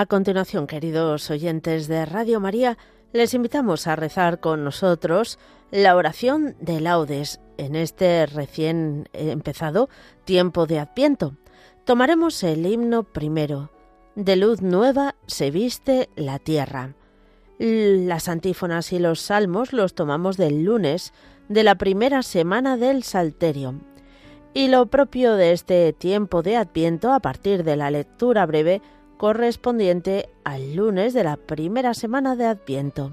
A continuación, queridos oyentes de Radio María, les invitamos a rezar con nosotros la oración de laudes en este recién empezado tiempo de Adviento. Tomaremos el himno primero. De luz nueva se viste la tierra. Las antífonas y los salmos los tomamos del lunes de la primera semana del Salterio. Y lo propio de este tiempo de Adviento, a partir de la lectura breve correspondiente al lunes de la primera semana de Adviento.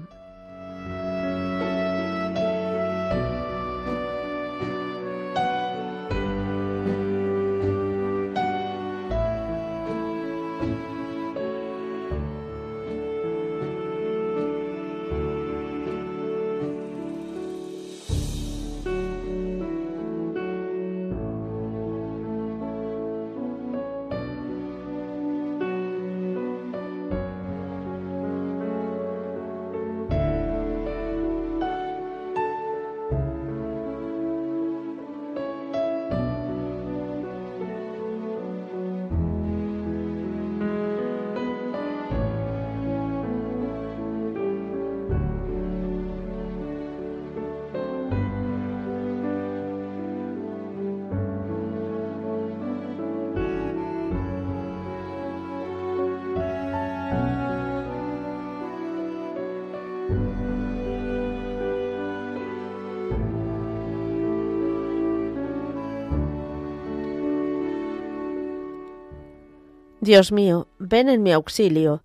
Dios mío, ven en mi auxilio.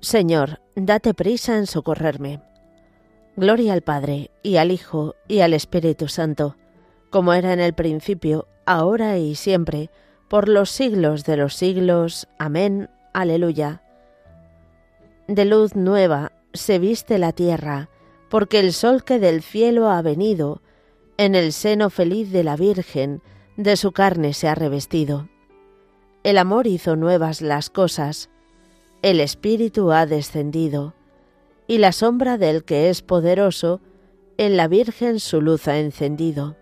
Señor, date prisa en socorrerme. Gloria al Padre, y al Hijo, y al Espíritu Santo, como era en el principio, ahora y siempre, por los siglos de los siglos. Amén. Aleluya. De luz nueva se viste la tierra, porque el sol que del cielo ha venido, en el seno feliz de la Virgen, de su carne se ha revestido. El amor hizo nuevas las cosas, el Espíritu ha descendido, y la sombra del que es poderoso, en la Virgen su luz ha encendido.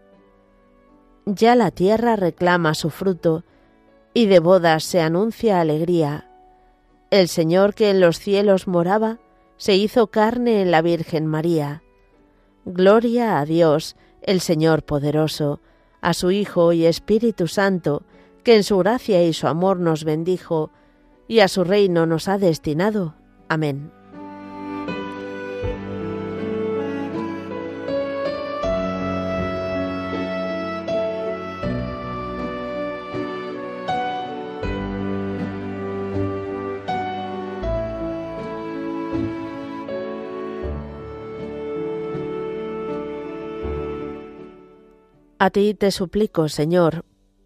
Ya la tierra reclama su fruto, y de bodas se anuncia alegría. El Señor que en los cielos moraba, se hizo carne en la Virgen María. Gloria a Dios, el Señor poderoso, a su Hijo y Espíritu Santo, que en su gracia y su amor nos bendijo, y a su reino nos ha destinado. Amén. A ti te suplico, Señor,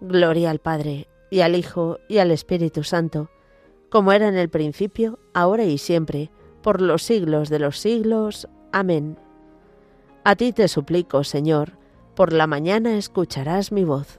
Gloria al Padre, y al Hijo, y al Espíritu Santo, como era en el principio, ahora y siempre, por los siglos de los siglos. Amén. A ti te suplico, Señor, por la mañana escucharás mi voz.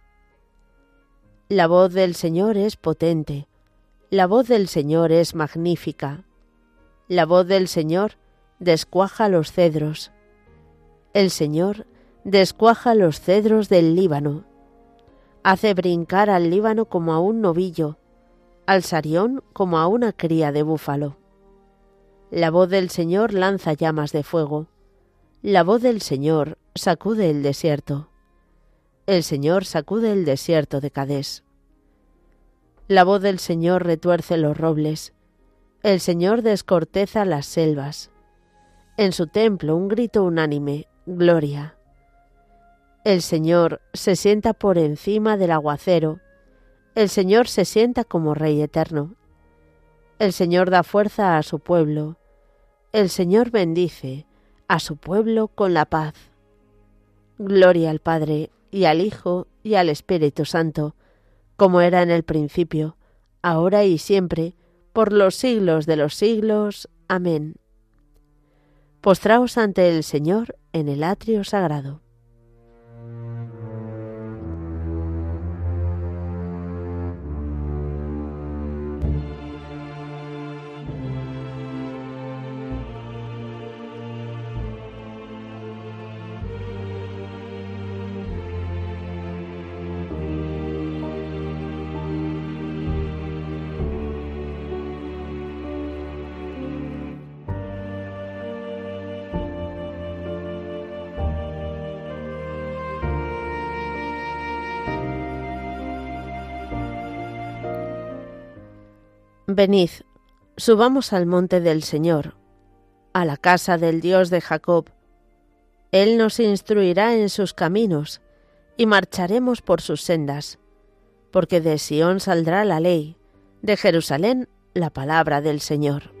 La voz del Señor es potente, la voz del Señor es magnífica, la voz del Señor descuaja los cedros. El Señor descuaja los cedros del Líbano, hace brincar al Líbano como a un novillo, al Sarión como a una cría de búfalo. La voz del Señor lanza llamas de fuego, la voz del Señor sacude el desierto. El Señor sacude el desierto de Cadés. La voz del Señor retuerce los robles. El Señor descorteza las selvas. En su templo un grito unánime, Gloria. El Señor se sienta por encima del aguacero. El Señor se sienta como Rey eterno. El Señor da fuerza a su pueblo. El Señor bendice a su pueblo con la paz. Gloria al Padre y al Hijo y al Espíritu Santo, como era en el principio, ahora y siempre, por los siglos de los siglos. Amén. Postraos ante el Señor en el atrio sagrado. Venid, subamos al monte del Señor, a la casa del Dios de Jacob. Él nos instruirá en sus caminos, y marcharemos por sus sendas, porque de Sión saldrá la ley, de Jerusalén la palabra del Señor.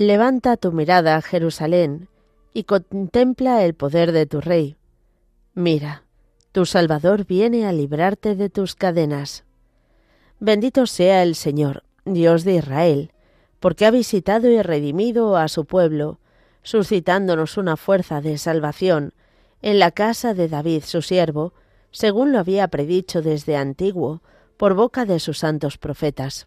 Levanta tu mirada, Jerusalén, y contempla el poder de tu rey. Mira, tu Salvador viene a librarte de tus cadenas. Bendito sea el Señor, Dios de Israel, porque ha visitado y redimido a su pueblo, suscitándonos una fuerza de salvación en la casa de David su siervo, según lo había predicho desde antiguo por boca de sus santos profetas.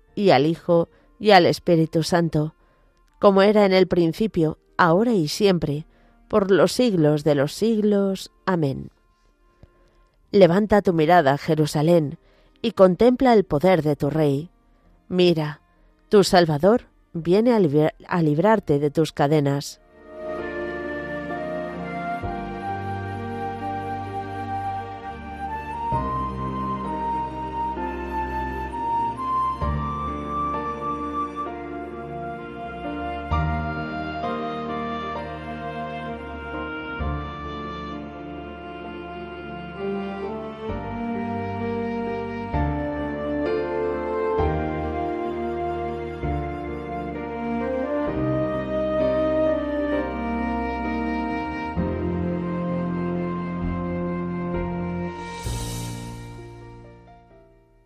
y al Hijo, y al Espíritu Santo, como era en el principio, ahora y siempre, por los siglos de los siglos. Amén. Levanta tu mirada, Jerusalén, y contempla el poder de tu Rey. Mira, tu Salvador viene a, librarte de tus cadenas.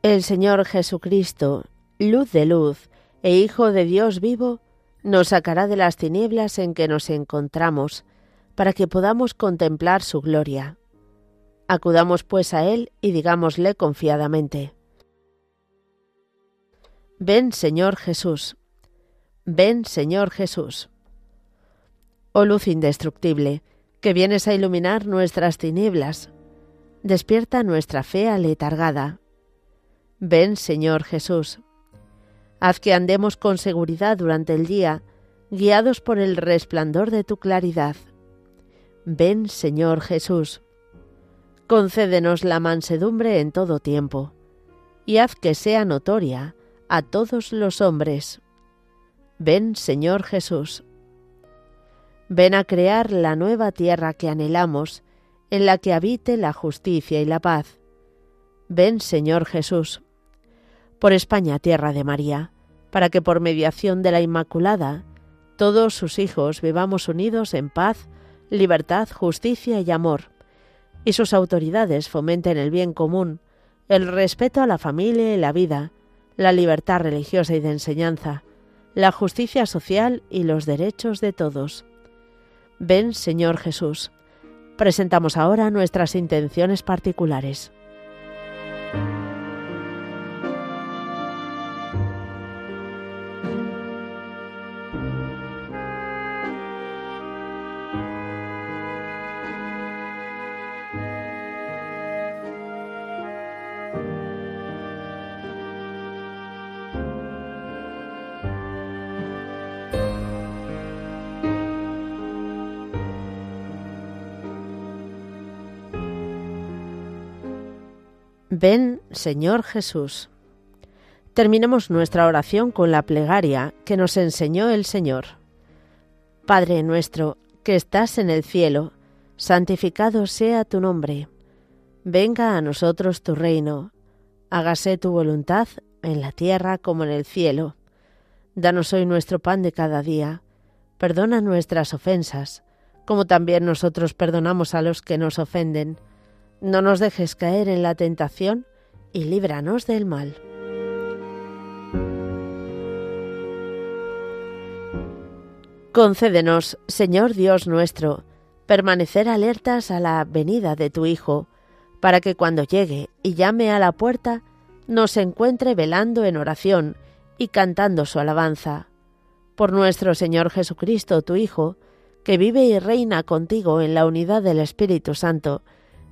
El Señor Jesucristo, luz de luz e Hijo de Dios vivo, nos sacará de las tinieblas en que nos encontramos, para que podamos contemplar su gloria. Acudamos pues a Él y digámosle confiadamente. Ven, Señor Jesús. Ven, Señor Jesús. Oh luz indestructible, que vienes a iluminar nuestras tinieblas, despierta nuestra fe aletargada Ven, Señor Jesús. Haz que andemos con seguridad durante el día, guiados por el resplandor de tu claridad. Ven, Señor Jesús. Concédenos la mansedumbre en todo tiempo, y haz que sea notoria a todos los hombres. Ven, Señor Jesús. Ven a crear la nueva tierra que anhelamos, en la que habite la justicia y la paz. Ven, Señor Jesús por España, tierra de María, para que por mediación de la Inmaculada todos sus hijos vivamos unidos en paz, libertad, justicia y amor, y sus autoridades fomenten el bien común, el respeto a la familia y la vida, la libertad religiosa y de enseñanza, la justicia social y los derechos de todos. Ven, Señor Jesús. Presentamos ahora nuestras intenciones particulares. Ven, Señor Jesús. Terminemos nuestra oración con la plegaria que nos enseñó el Señor. Padre nuestro, que estás en el cielo, santificado sea tu nombre. Venga a nosotros tu reino. Hágase tu voluntad en la tierra como en el cielo. Danos hoy nuestro pan de cada día. Perdona nuestras ofensas, como también nosotros perdonamos a los que nos ofenden no nos dejes caer en la tentación y líbranos del mal. Concédenos, Señor Dios nuestro, permanecer alertas a la venida de tu Hijo, para que cuando llegue y llame a la puerta, nos encuentre velando en oración y cantando su alabanza. Por nuestro Señor Jesucristo, tu Hijo, que vive y reina contigo en la unidad del Espíritu Santo,